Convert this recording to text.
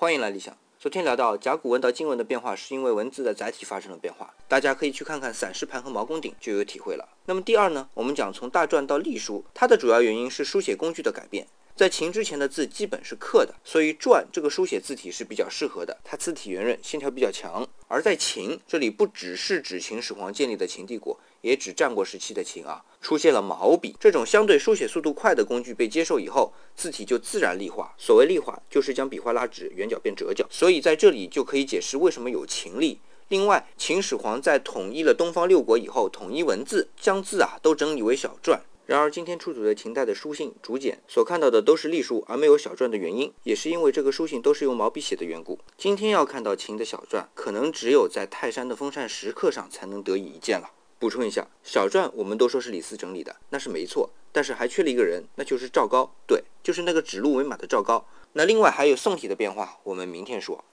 欢迎来理想。昨天聊到甲骨文到金文的变化，是因为文字的载体发生了变化，大家可以去看看散氏盘和毛公鼎就有体会了。那么第二呢，我们讲从大篆到隶书，它的主要原因是书写工具的改变。在秦之前的字基本是刻的，所以篆这个书写字体是比较适合的，它字体圆润，线条比较强。而在秦这里，不只是指秦始皇建立的秦帝国，也指战国时期的秦啊，出现了毛笔这种相对书写速度快的工具被接受以后，字体就自然立化。所谓立化，就是将笔画拉直，圆角变折角。所以在这里就可以解释为什么有秦隶。另外，秦始皇在统一了东方六国以后，统一文字，将字啊都整理为小篆。然而，今天出土的秦代的书信、竹简所看到的都是隶书，而没有小篆的原因，也是因为这个书信都是用毛笔写的缘故。今天要看到秦的小篆，可能只有在泰山的封禅石刻上才能得以一见了。补充一下，小篆我们都说是李斯整理的，那是没错，但是还缺了一个人，那就是赵高，对，就是那个指鹿为马的赵高。那另外还有宋体的变化，我们明天说。